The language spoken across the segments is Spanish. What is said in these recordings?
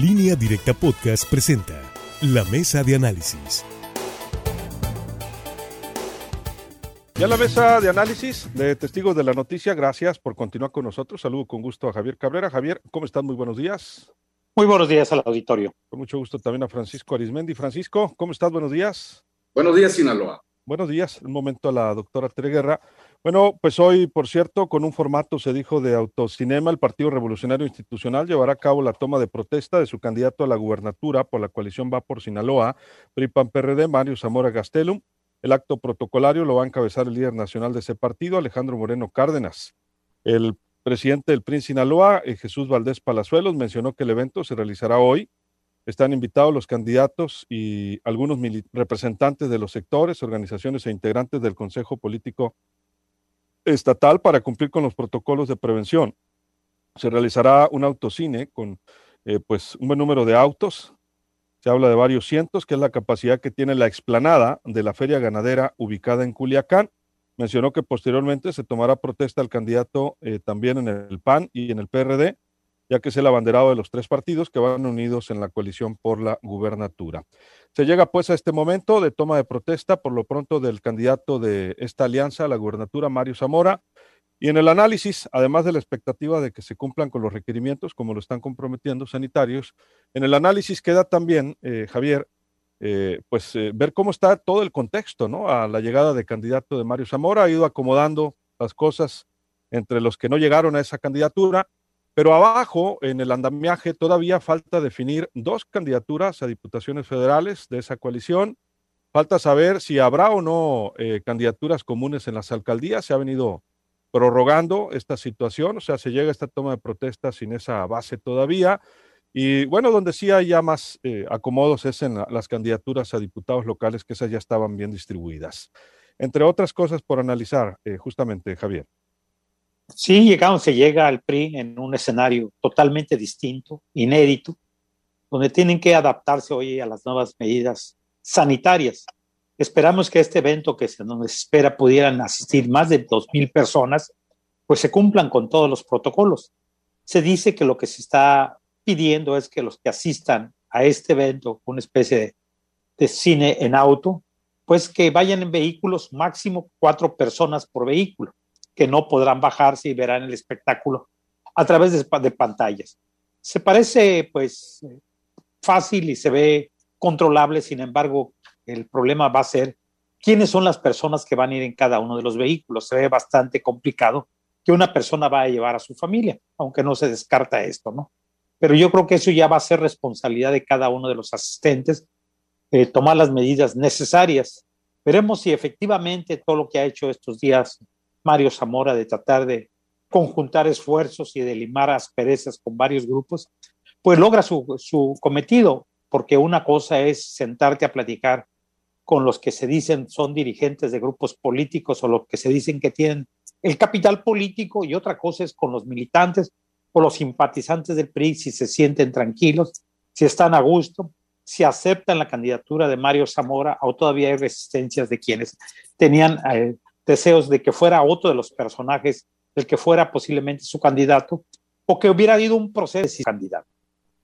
Línea Directa Podcast presenta La Mesa de Análisis. Ya la mesa de análisis de testigos de la noticia, gracias por continuar con nosotros. Saludo con gusto a Javier Cabrera. Javier, ¿cómo estás? Muy buenos días. Muy buenos días al auditorio. Con mucho gusto también a Francisco Arismendi. Francisco, ¿cómo estás? Buenos días. Buenos días, Sinaloa. Buenos días. Un momento a la doctora Treguerra. Bueno, pues hoy, por cierto, con un formato, se dijo, de autocinema, el Partido Revolucionario Institucional llevará a cabo la toma de protesta de su candidato a la gubernatura por la coalición Va por Sinaloa, PRIPAN-PRD, Mario Zamora Gastelum. El acto protocolario lo va a encabezar el líder nacional de ese partido, Alejandro Moreno Cárdenas. El presidente del PRIN Sinaloa, eh, Jesús Valdés Palazuelos, mencionó que el evento se realizará hoy. Están invitados los candidatos y algunos representantes de los sectores, organizaciones e integrantes del Consejo Político Estatal para cumplir con los protocolos de prevención. Se realizará un autocine con eh, pues un buen número de autos, se habla de varios cientos, que es la capacidad que tiene la explanada de la feria ganadera ubicada en Culiacán. Mencionó que posteriormente se tomará protesta al candidato eh, también en el PAN y en el PRD, ya que es el abanderado de los tres partidos que van unidos en la coalición por la gubernatura. Se llega pues a este momento de toma de protesta por lo pronto del candidato de esta alianza a la gubernatura, Mario Zamora, y en el análisis, además de la expectativa de que se cumplan con los requerimientos, como lo están comprometiendo sanitarios, en el análisis queda también, eh, Javier, eh, pues eh, ver cómo está todo el contexto, ¿no? A la llegada de candidato de Mario Zamora, ha ido acomodando las cosas entre los que no llegaron a esa candidatura, pero abajo, en el andamiaje, todavía falta definir dos candidaturas a diputaciones federales de esa coalición. Falta saber si habrá o no candidaturas comunes en las alcaldías. Se ha venido prorrogando esta situación, o sea, se llega a esta toma de protesta sin esa base todavía. Y bueno, donde sí hay ya más eh, acomodos es en las candidaturas a diputados locales, que esas ya estaban bien distribuidas. Entre otras cosas por analizar, eh, justamente, Javier. Sí, llegamos, se llega al PRI en un escenario totalmente distinto, inédito, donde tienen que adaptarse hoy a las nuevas medidas sanitarias. Esperamos que este evento que se nos espera pudieran asistir más de 2.000 personas, pues se cumplan con todos los protocolos. Se dice que lo que se está pidiendo es que los que asistan a este evento, una especie de, cine en auto, pues que vayan en vehículos, máximo cuatro personas por vehículo, que no podrán bajarse y verán el espectáculo a través de, pantallas. Se parece pues fácil y se ve controlable, sin embargo, el problema va a ser quiénes son las personas que van a ir en cada uno de los vehículos. Se ve bastante complicado que una persona va a llevar a su familia, aunque no se descarta esto, ¿no? Pero yo creo que eso ya va a ser responsabilidad de cada uno de los asistentes, eh, tomar las medidas necesarias. Veremos si efectivamente todo lo que ha hecho estos días Mario Zamora de tratar de conjuntar esfuerzos y de limar asperezas con varios grupos, pues logra su, cometido, porque una cosa es sentarte a platicar con los que se dicen son dirigentes de grupos políticos o los que se dicen que tienen el capital político y otra cosa es con los militantes o los simpatizantes del PRI si se sienten tranquilos, si están a gusto, si aceptan la candidatura de Mario Zamora o todavía hay resistencias de quienes tenían eh, deseos de que fuera otro de los personajes el que fuera posiblemente su candidato o que hubiera habido un proceso de candidato.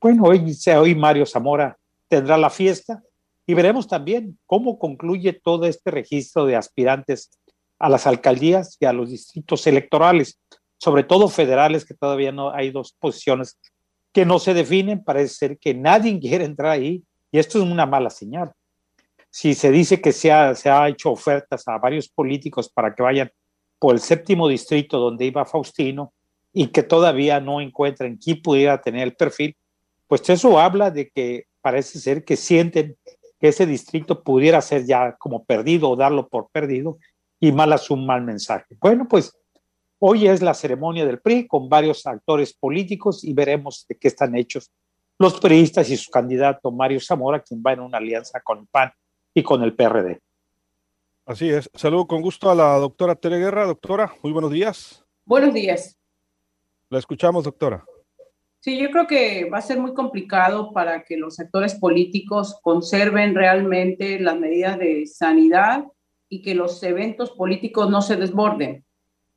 Bueno, hoy, hoy Mario Zamora tendrá la fiesta, y veremos también cómo concluye todo este registro de aspirantes a las alcaldías y a los distritos electorales, sobre todo federales, que todavía no hay dos posiciones que no se definen. Parece ser que nadie quiere entrar ahí y esto es una mala señal. Si se dice que se ha, se ha hecho ofertas a varios políticos para que vayan por el séptimo distrito donde iba Faustino y que todavía no encuentran quién pudiera tener el perfil, pues eso habla de que parece ser que sienten que ese distrito pudiera ser ya como perdido o darlo por perdido y mal un mal mensaje. Bueno, pues hoy es la ceremonia del PRI con varios actores políticos y veremos de qué están hechos los priistas y su candidato Mario Zamora, quien va en una alianza con el PAN y con el PRD. Así es. Saludo con gusto a la doctora Tere Guerra. Doctora, muy buenos días. Buenos días. La escuchamos, doctora. Sí, yo creo que va a ser muy complicado para que los actores políticos conserven realmente las medidas de sanidad y que los eventos políticos no se desborden.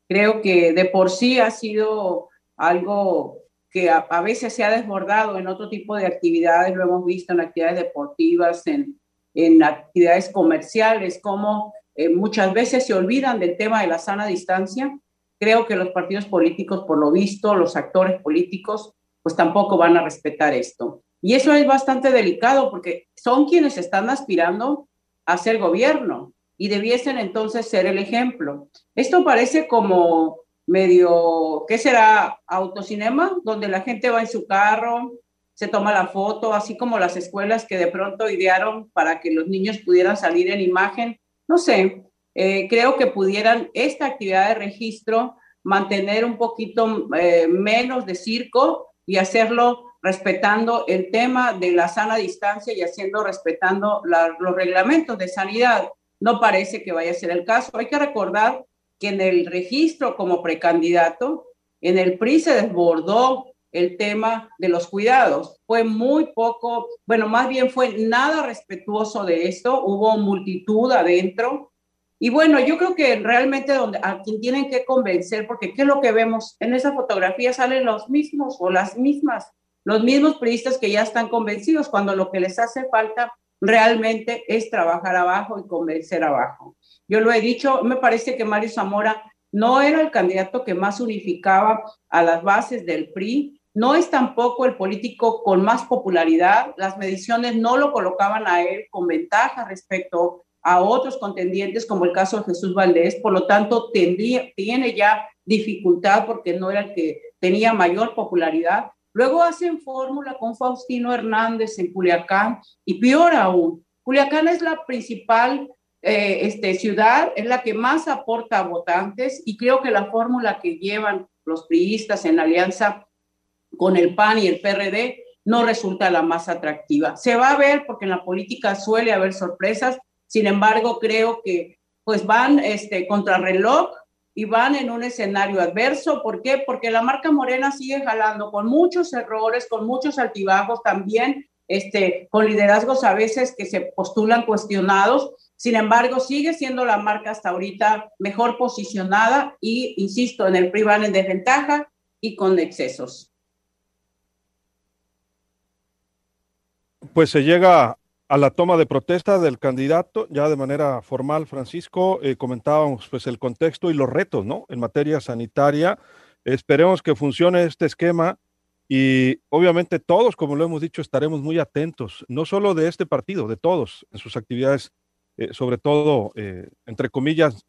Creo que de por sí ha sido algo que a, veces se ha desbordado en otro tipo de actividades, lo hemos visto en actividades deportivas, en, en actividades comerciales, como eh, muchas veces se olvidan del tema de la sana distancia. Creo que los partidos políticos, por lo visto, los actores políticos, pues tampoco van a respetar esto. Y eso es bastante delicado porque son quienes están aspirando a ser gobierno y debiesen entonces ser el ejemplo. Esto parece como medio, ¿qué será? Autocinema, donde la gente va en su carro, se toma la foto, así como las escuelas que de pronto idearon para que los niños pudieran salir en imagen. No sé, eh, creo que pudieran esta actividad de registro mantener un poquito eh, menos de circo y hacerlo respetando el tema de la sana distancia y haciendo respetando los reglamentos de sanidad. No parece que vaya a ser el caso. Hay que recordar que en el registro como precandidato, en el PRI se desbordó el tema de los cuidados. Fue muy poco, bueno, más bien fue nada respetuoso de esto, hubo multitud adentro. Y bueno, yo creo que realmente donde, a quien tienen que convencer, porque ¿qué es lo que vemos? En esa fotografía salen los mismos o las mismas, los mismos periodistas que ya están convencidos, cuando lo que les hace falta realmente es trabajar abajo y convencer abajo. Yo lo he dicho, me parece que Mario Zamora no era el candidato que más unificaba a las bases del PRI, no es tampoco el político con más popularidad, las mediciones no lo colocaban a él con ventaja respecto a otros contendientes, como el caso de Jesús Valdés, por lo tanto tendría, tiene ya dificultad porque no era el que tenía mayor popularidad. Luego hacen fórmula con Faustino Hernández en Culiacán y peor aún, Culiacán es la principal eh, este, ciudad, es la que más aporta a votantes y creo que la fórmula que llevan los priistas en alianza con el PAN y el PRD no resulta la más atractiva. Se va a ver porque en la política suele haber sorpresas, sin embargo creo que pues van este, contra reloj y van en un escenario adverso. ¿Por qué? Porque la marca Morena sigue jalando con muchos errores, con muchos altibajos, también este, con liderazgos a veces que se postulan cuestionados. Sin embargo, sigue siendo la marca hasta ahorita mejor posicionada y, insisto, en el PRI van en desventaja y con excesos. Pues se llega a la toma de protesta del candidato, ya de manera formal, Francisco, eh, comentábamos pues el contexto y los retos, ¿no? En materia sanitaria, esperemos que funcione este esquema y obviamente todos, como lo hemos dicho, estaremos muy atentos, no solo de este partido, de todos, en sus actividades, eh, sobre todo, eh, entre comillas,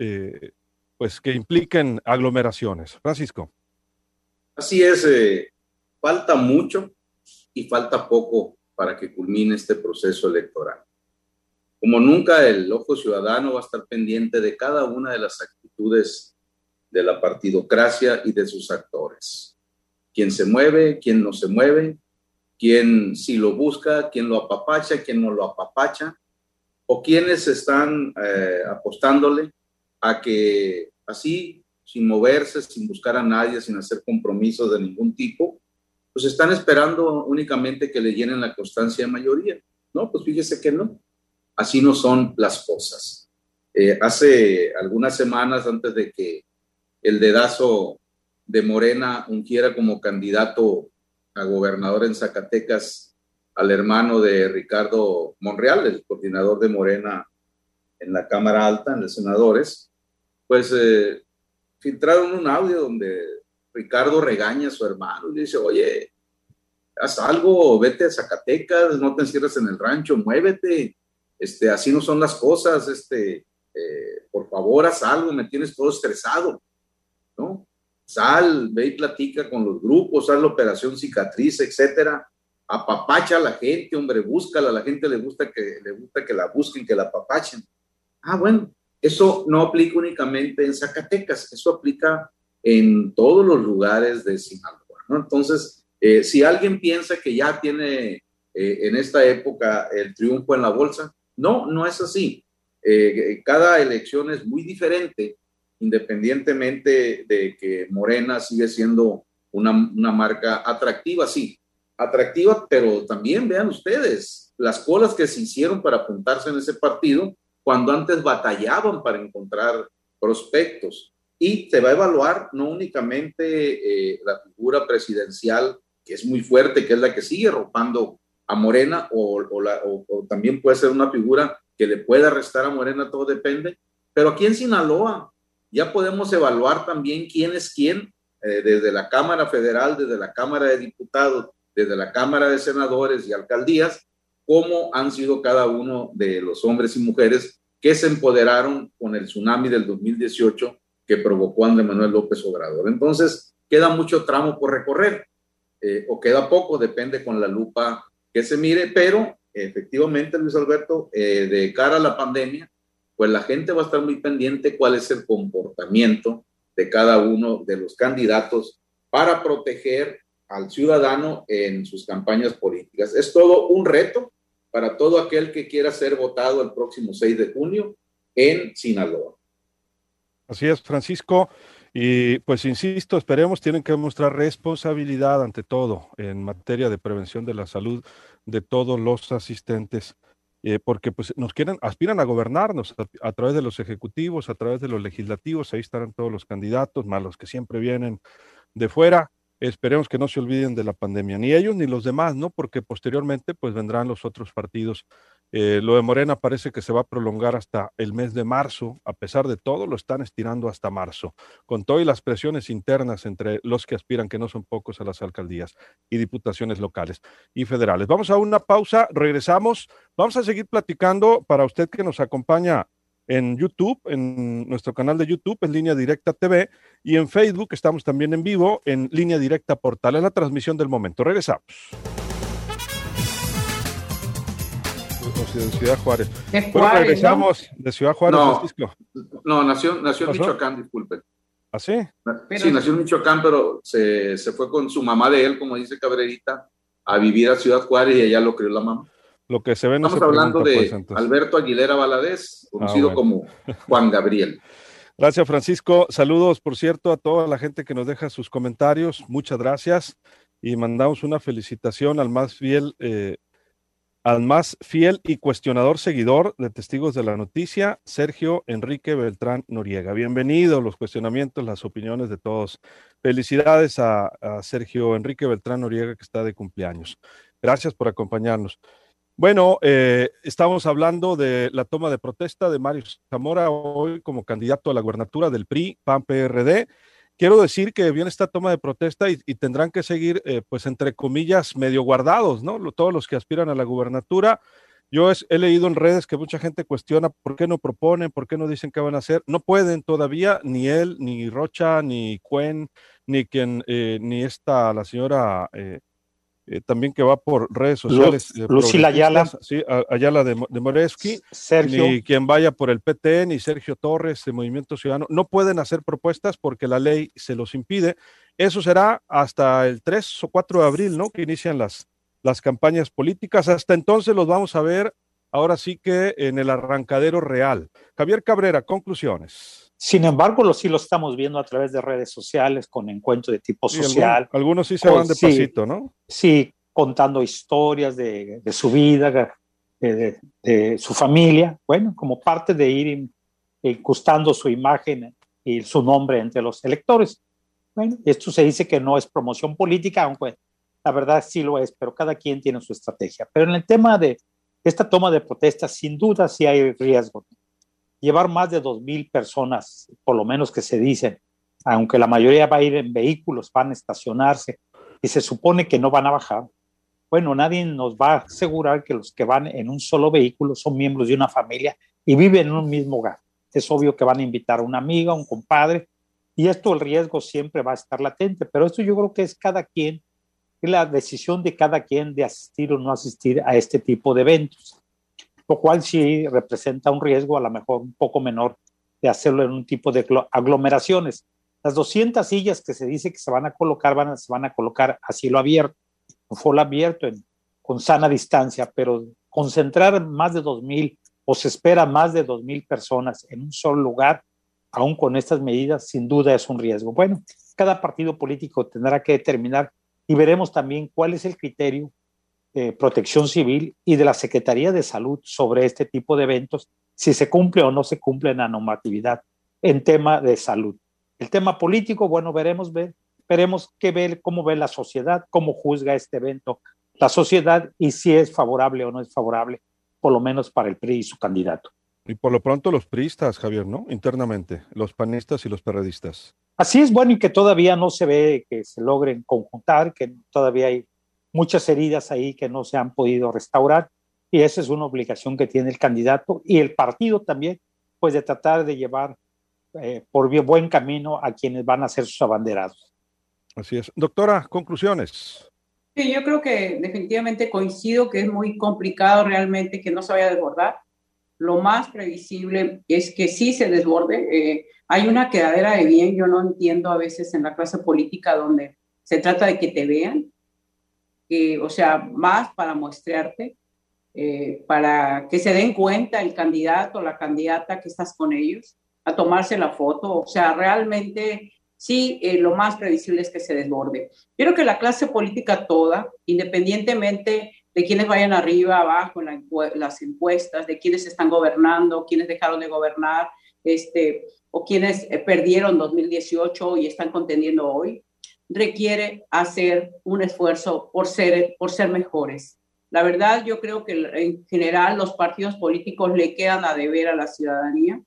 pues que impliquen aglomeraciones. Francisco. Así es, falta mucho y falta poco para que culmine este proceso electoral. Como nunca, el ojo ciudadano va a estar pendiente de cada una de las actitudes de la partidocracia y de sus actores. Quién se mueve, quién no se mueve, quién si lo busca, quién lo apapacha, quién no lo apapacha, o quienes están eh, apostándole a que así, sin moverse, sin buscar a nadie, sin hacer compromisos de ningún tipo, pues están esperando únicamente que le llenen la constancia de mayoría. No, pues fíjese que no. Así no son las cosas. Eh, hace algunas semanas antes de que el dedazo de Morena ungiera como candidato a gobernador en Zacatecas al hermano de Ricardo Monreal, el coordinador de Morena en la Cámara Alta, en los senadores, pues eh, filtraron un audio donde Ricardo regaña a su hermano y dice, oye, haz algo, vete a Zacatecas, no te encierres en el rancho, muévete, este, así no son las cosas, este, eh, por favor, haz algo, me tienes todo estresado, ¿no? Sal, ve y platica con los grupos, haz la operación cicatriz, etcétera, apapacha a la gente, hombre, búscala, a la gente le gusta que, le gusta que la busquen, que la apapachen. Ah, bueno, eso no aplica únicamente en Zacatecas, eso aplica en todos los lugares de Sinaloa. ¿no? Entonces, eh, si alguien piensa que ya tiene eh, en esta época el triunfo en la bolsa, no, no es así. Eh, cada elección es muy diferente, independientemente de que Morena sigue siendo una, una marca atractiva, sí, atractiva, pero también vean ustedes las colas que se hicieron para apuntarse en ese partido cuando antes batallaban para encontrar prospectos y se va a evaluar no únicamente eh, la figura presidencial que es muy fuerte, que es la que sigue ropando a Morena, o, o, también puede ser una figura que le pueda restar a Morena, todo depende. Pero aquí en Sinaloa ya podemos evaluar también quién es quién, eh, desde la Cámara Federal, desde la Cámara de Diputados, desde la Cámara de Senadores y Alcaldías, cómo han sido cada uno de los hombres y mujeres que se empoderaron con el tsunami del 2018 que provocó Andrés Manuel López Obrador. Entonces, queda mucho tramo por recorrer, eh, o queda poco, depende con la lupa que se mire, pero efectivamente, Luis Alberto, eh, de cara a la pandemia, pues la gente va a estar muy pendiente cuál es el comportamiento de cada uno de los candidatos para proteger al ciudadano en sus campañas políticas. Es todo un reto para todo aquel que quiera ser votado el próximo 6 de junio en Sinaloa. Así es, Francisco. Y pues insisto, esperemos, tienen que mostrar responsabilidad ante todo en materia de prevención de la salud de todos los asistentes, eh, porque pues nos quieren, aspiran a gobernarnos a, a, través de los ejecutivos, a través de los legislativos, ahí estarán todos los candidatos, más los que siempre vienen de fuera. Esperemos que no se olviden de la pandemia, ni ellos ni los demás, ¿no? Porque posteriormente pues vendrán los otros partidos. Eh, lo de Morena parece que se va a prolongar hasta el mes de marzo, a pesar de todo, lo están estirando hasta marzo, con todas las presiones internas entre los que aspiran, que no son pocos, a las alcaldías y diputaciones locales y federales. Vamos a una pausa, regresamos, vamos a seguir platicando para usted que nos acompaña en YouTube, en nuestro canal de YouTube, en Línea Directa TV, y en Facebook estamos también en vivo, en Línea Directa Portal, en la transmisión del momento. Regresamos. De Ciudad Juárez. regresamos de Ciudad Juárez, no, Francisco. No, nació, nació en Michoacán, disculpe. ¿Ah, sí? sí, nació en Michoacán, pero se, se fue con su mamá de él, como dice Cabrerita, a vivir a Ciudad Juárez y allá lo crió la mamá. Lo que se ve Estamos hablando de pues, Alberto Aguilera Valadez, ah, conocido como Juan Gabriel. Gracias, Francisco. Saludos, por cierto, a toda la gente que nos deja sus comentarios. Muchas gracias. Y mandamos una felicitación al más fiel, eh, al más fiel y cuestionador seguidor de Testigos de la Noticia, Sergio Enrique Beltrán Noriega. Bienvenido, los cuestionamientos, las opiniones de todos. Felicidades a, Sergio Enrique Beltrán Noriega, que está de cumpleaños. Gracias por acompañarnos. Bueno, eh, estamos hablando de la toma de protesta de Mario Zamora hoy como candidato a la gubernatura del PRI, PAN, PRD. Quiero decir que viene esta toma de protesta y, tendrán que seguir, eh, pues, entre comillas, medio guardados, ¿no? Todos los que aspiran a la gubernatura. Yo he leído en redes que mucha gente cuestiona por qué no proponen, por qué no dicen qué van a hacer. No pueden todavía, ni él, ni Rocha, ni Cuen, ni quien, eh, ni esta, la señora eh, también que va por redes sociales. Eh, Lucila Ayala. Sí, Ayala de, de Moreski. Sergio. Ni quien vaya por el PT, ni Sergio Torres de Movimiento Ciudadano. No pueden hacer propuestas porque la ley se los impide. Eso será hasta el 3 o 4 de abril, ¿no? Que inician las, las campañas políticas. Hasta entonces los vamos a ver ahora sí que en el arrancadero real. Javier Cabrera, conclusiones. Sin embargo, lo, sí lo estamos viendo a través de redes sociales con encuentros de tipo social. algunos, sí se van de pasito, ¿no? Sí, contando historias de, su vida, de, su familia, bueno, como parte de ir incrustando su imagen y su nombre entre los electores. Bueno, esto se dice que no es promoción política, aunque la verdad sí lo es, pero cada quien tiene su estrategia. Pero en el tema de esta toma de protesta, sin duda sí hay riesgo llevar más de 2.000 personas, por lo menos que se dicen, aunque la mayoría va a ir en vehículos, van a estacionarse y se supone que no van a bajar. Bueno, nadie nos va a asegurar que los que van en un solo vehículo son miembros de una familia y viven en un mismo hogar. Es obvio que van a invitar a una amiga, un compadre, y esto el riesgo siempre va a estar latente, pero esto yo creo que es cada quien, es la decisión de cada quien de asistir o no asistir a este tipo de eventos lo cual sí representa un riesgo a lo mejor un poco menor de hacerlo en un tipo de aglomeraciones. Las 200 sillas que se dice que se van a colocar van a, se van a colocar a cielo abierto, un foro abierto, en, con sana distancia, pero concentrar más de 2.000 o se espera más de 2.000 personas en un solo lugar, aún con estas medidas, sin duda es un riesgo. Bueno, cada partido político tendrá que determinar y veremos también cuál es el criterio Protección Civil y de la Secretaría de Salud sobre este tipo de eventos, si se cumple o no se cumple la normatividad en tema de salud. El tema político, bueno, veremos ver esperemos que ver cómo ve la sociedad, cómo juzga este evento la sociedad y si es favorable o no es favorable, por lo menos para el PRI y su candidato. Y por lo pronto los priistas, Javier, ¿no? Internamente, los panistas y los perredistas. Así es, bueno, y que todavía no se ve que se logren conjuntar, que todavía hay muchas heridas ahí que no se han podido restaurar, y esa es una obligación que tiene el candidato y el partido también, pues de tratar de llevar eh, por buen camino a quienes van a ser sus abanderados. Así es. Doctora, conclusiones. Sí, yo creo que definitivamente coincido que es muy complicado realmente que no se vaya a desbordar. Lo más previsible es que sí se desborde. Eh, hay una quedadera de bien, yo no entiendo a veces en la clase política donde se trata de que te vean, o sea, más para mostrarte, eh, para que se den cuenta el candidato o la candidata que estás con ellos, a tomarse la foto. O sea, realmente sí, eh, lo más previsible es que se desborde. Creo que la clase política toda, independientemente de quienes vayan arriba, abajo las encuestas, de quienes están gobernando, quienes dejaron de gobernar, este, o quienes eh, perdieron 2018 y están contendiendo hoy, requiere hacer un esfuerzo por ser, por ser mejores. La verdad, yo creo que en general los partidos políticos le quedan a deber a la ciudadanía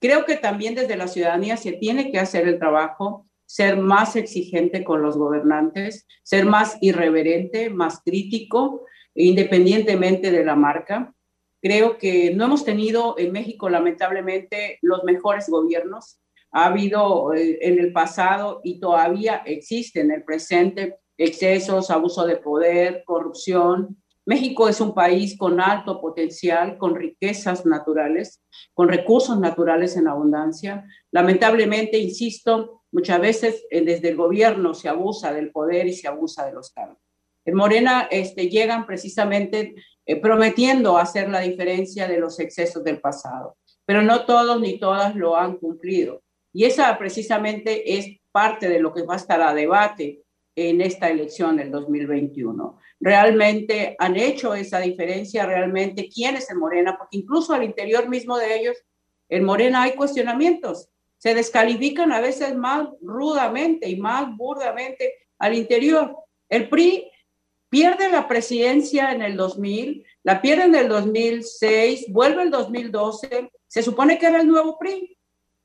Creo que también desde la ciudadanía se tiene que hacer el trabajo, ser más exigente con los gobernantes, ser más irreverente, más crítico, independientemente de la marca. Creo que no hemos tenido en México, lamentablemente, los mejores gobiernos. Ha habido eh, en el pasado y todavía existe en el presente excesos, abuso de poder, corrupción, México es un país con alto potencial, con riquezas naturales, con recursos naturales en abundancia. Lamentablemente, insisto, muchas veces eh, desde el gobierno se abusa del poder y se abusa de los cargos. En Morena este, llegan precisamente eh, prometiendo hacer la diferencia de los excesos del pasado, pero no todos ni todas lo han cumplido. Y esa precisamente es parte de lo que va a estar a debate en esta elección del 2021 realmente han hecho esa diferencia, realmente quién es el Morena, porque incluso al interior mismo de ellos, en Morena hay cuestionamientos, se descalifican a veces más rudamente y más burdamente al interior. El PRI pierde la presidencia en el 2000, la pierde en el 2006, vuelve el 2012, se supone que era el nuevo PRI,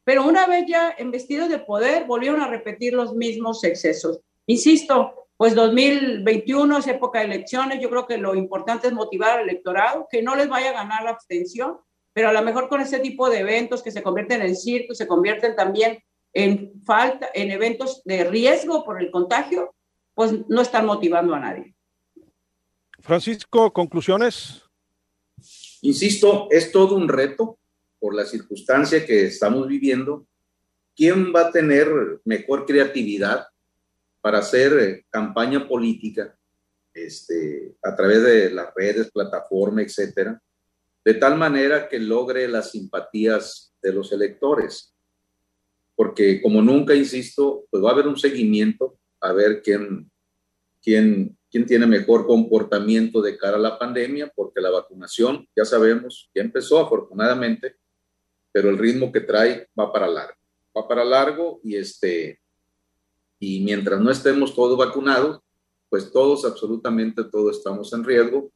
pero una vez ya investidos de poder, volvieron a repetir los mismos excesos. Insisto, pues 2021 es época de elecciones, yo creo que lo importante es motivar al electorado, que no les vaya a ganar la abstención, pero a lo mejor con ese tipo de eventos que se convierten en circo, se convierten también en falta, en eventos de riesgo por el contagio, pues no están motivando a nadie. Francisco, conclusiones. Insisto, es todo un reto por la circunstancia que estamos viviendo. ¿Quién va a tener mejor creatividad para hacer eh, campaña política este, a través de las redes, plataforma, etcétera, de tal manera que logre las simpatías de los electores. Porque como nunca, insisto, pues va a haber un seguimiento a ver quién, quién, quién tiene mejor comportamiento de cara a la pandemia, porque la vacunación, ya sabemos, ya empezó afortunadamente, pero el ritmo que trae va para largo. Va para largo y este, y mientras no estemos todos vacunados, pues todos, absolutamente todos estamos en riesgo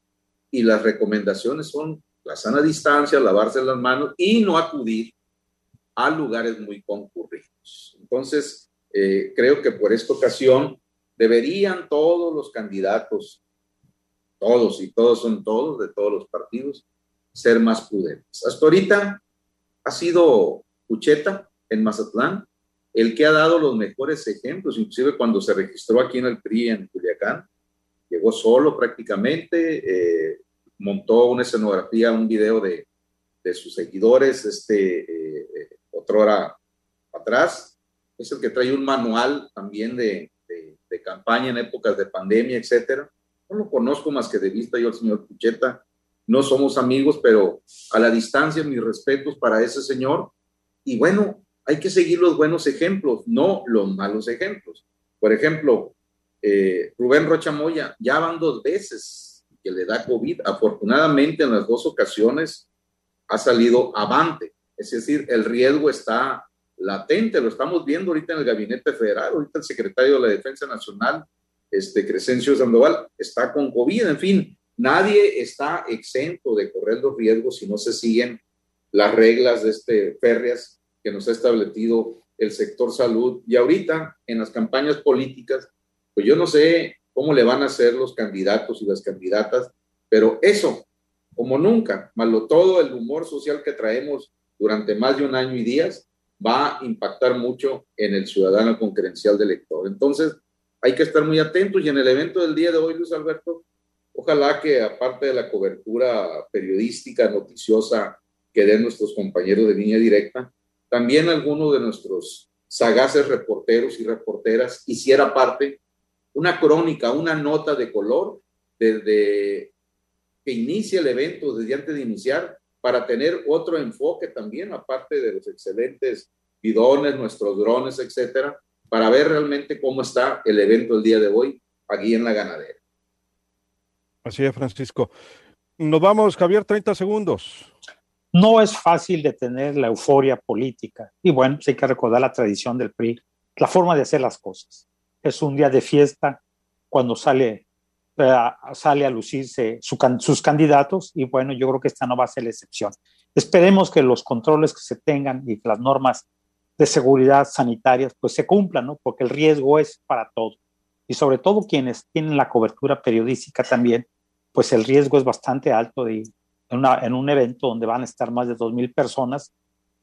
y las recomendaciones son la sana distancia, lavarse las manos y no acudir a lugares muy concurridos. Entonces, eh, creo que por esta ocasión deberían todos los candidatos, todos y todos son todos, de todos los partidos, ser más prudentes. Hasta ahorita ha sido Pucheta en Mazatlán, el que ha dado los mejores ejemplos, inclusive cuando se registró aquí en el PRI en Culiacán, llegó solo prácticamente, eh, montó una escenografía, un video de, de sus seguidores, este, eh, eh, otra hora atrás, es el que trae un manual también de, de, de, campaña en épocas de pandemia, etcétera. No lo conozco más que de vista yo al señor Pucheta, no somos amigos, pero a la distancia mis respetos para ese señor. Y bueno, hay que seguir los buenos ejemplos, no los malos ejemplos. Por ejemplo, eh, Rubén Rocha Moya ya van dos veces que le da COVID. Afortunadamente, en las dos ocasiones ha salido avante, es decir, el riesgo está latente, lo estamos viendo ahorita en el gabinete federal, ahorita el secretario de la Defensa Nacional, este Crescencio Sandoval, está con COVID, en fin, nadie está exento de correr los riesgos si no se siguen las reglas de este férreas que nos ha establecido el sector salud. Y ahorita, en las campañas políticas, pues yo no sé cómo le van a hacer los candidatos y las candidatas, pero eso, como nunca, malo todo el humor social que traemos durante más de un año y días, va a impactar mucho en el ciudadano con credencial de elector. Entonces, hay que estar muy atentos y en el evento del día de hoy, Luis Alberto, ojalá que aparte de la cobertura periodística, noticiosa que den nuestros compañeros de línea directa, también alguno de nuestros sagaces reporteros y reporteras hiciera parte una crónica, una nota de color desde que inicia el evento, desde antes de iniciar, para tener otro enfoque también, aparte de los excelentes bidones, nuestros drones, etcétera, para ver realmente cómo está el evento el día de hoy aquí en la ganadera. Así es, Francisco. Nos vamos, Javier, 30 segundos. No es fácil detener la euforia política. Y bueno, pues hay que recordar la tradición del PRI, la forma de hacer las cosas. Es un día de fiesta cuando sale sale a lucirse sus candidatos y bueno, yo creo que esta no va a ser la excepción. Esperemos que los controles que se tengan y las normas de seguridad sanitarias pues se cumplan, ¿no? Porque el riesgo es para todos y sobre todo quienes tienen la cobertura periodística también, pues el riesgo es bastante alto de, en, en un evento donde van a estar más de 2.000 personas,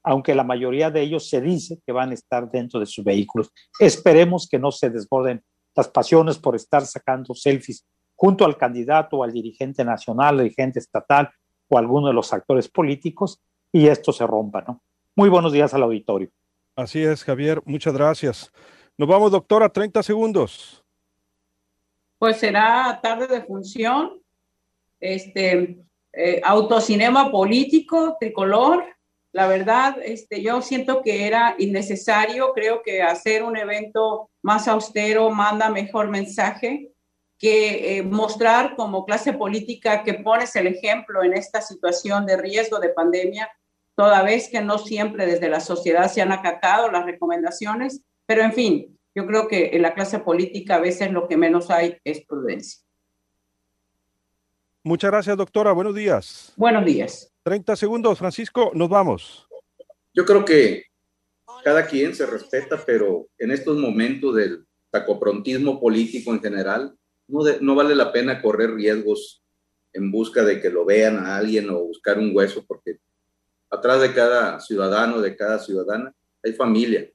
aunque la mayoría de ellos se dice que van a estar dentro de sus vehículos. Esperemos que no se desborden las pasiones por estar sacando selfies junto al candidato o al dirigente nacional, dirigente estatal o alguno de los actores políticos y esto se rompa, ¿no? Muy buenos días al auditorio. Así es, Javier, muchas gracias. Nos vamos, doctora, 30 segundos. Pues será tarde de función, este, eh, autocinema político, tricolor. La verdad, este, yo siento que era innecesario, creo que hacer un evento más austero manda mejor mensaje que eh, mostrar como clase política que pones el ejemplo en esta situación de riesgo de pandemia, toda vez que no siempre desde la sociedad se han acatado las recomendaciones, pero en fin, yo creo que en la clase política a veces lo que menos hay es prudencia. Muchas gracias, doctora. Buenos días. Buenos días. 30 segundos, Francisco, nos vamos. Yo creo que cada quien se respeta, pero en estos momentos del tacoprontismo político en general, no, vale la pena correr riesgos en busca de que lo vean a alguien o buscar un hueso, porque atrás de cada ciudadano, de cada ciudadana, hay familia.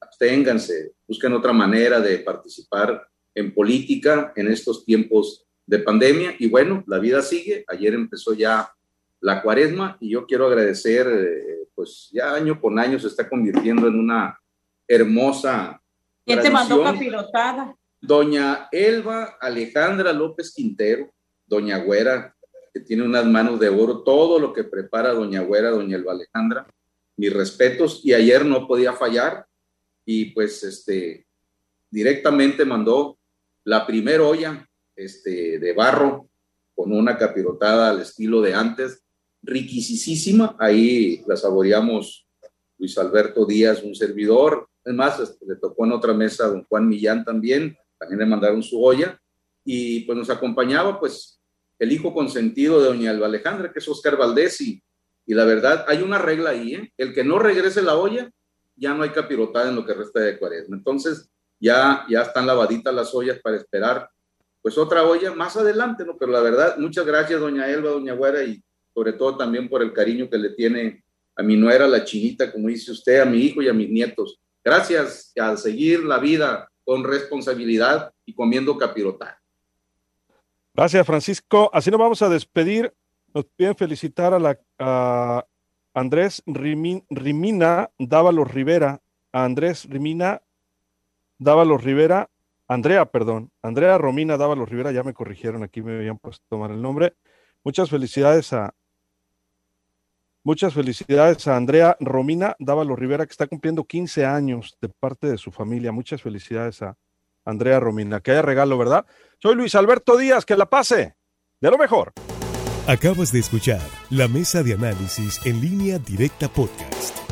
Absténganse, busquen otra manera de participar en política en estos tiempos de pandemia. Y bueno, la vida sigue. Ayer empezó ya la cuaresma y yo quiero agradecer, eh, pues ya año con año se está convirtiendo en una hermosa. ¿Quién te mandó capirotada? Doña Elba Alejandra López Quintero, Doña Güera, que tiene unas manos de oro, todo lo que prepara Doña Güera, Doña Elba Alejandra, mis respetos, y ayer no podía fallar, y pues este, directamente mandó la primera olla este, de barro con una capirotada al estilo de antes, riquisísima, ahí la saboreamos Luis Alberto Díaz, un servidor, es este, le tocó en otra mesa a don Juan Millán también, también le mandaron su olla y pues nos acompañaba pues el hijo consentido de doña Alba Alejandra, que es Oscar Valdés y, y la verdad hay una regla ahí, ¿eh? el que no regrese la olla, ya no hay capirotada en lo que resta de cuaresma. Entonces ya, ya están lavaditas las ollas para esperar pues otra olla más adelante, ¿no? Pero la verdad, muchas gracias doña Elba, doña Güera y sobre todo también por el cariño que le tiene a mi nuera, la chinita, como dice usted, a mi hijo y a mis nietos. Gracias a seguir la vida con responsabilidad y comiendo capirotar. Gracias, Francisco. Así nos vamos a despedir. Nos piden felicitar a, la, Andrés Rimina Dávalos Rivera, a Andrés Rimina Dávalos Rivera, Andrea, perdón, Andrea Romina Dávalos Rivera, ya me corrigieron, aquí me habían puesto tomar el nombre. Muchas felicidades a Muchas felicidades a Andrea Romina Dávalo Rivera, que está cumpliendo 15 años de parte de su familia. Muchas felicidades a Andrea Romina. Que haya regalo, ¿verdad? Soy Luis Alberto Díaz, que la pase. De lo mejor. Acabas de escuchar la mesa de análisis en línea directa podcast.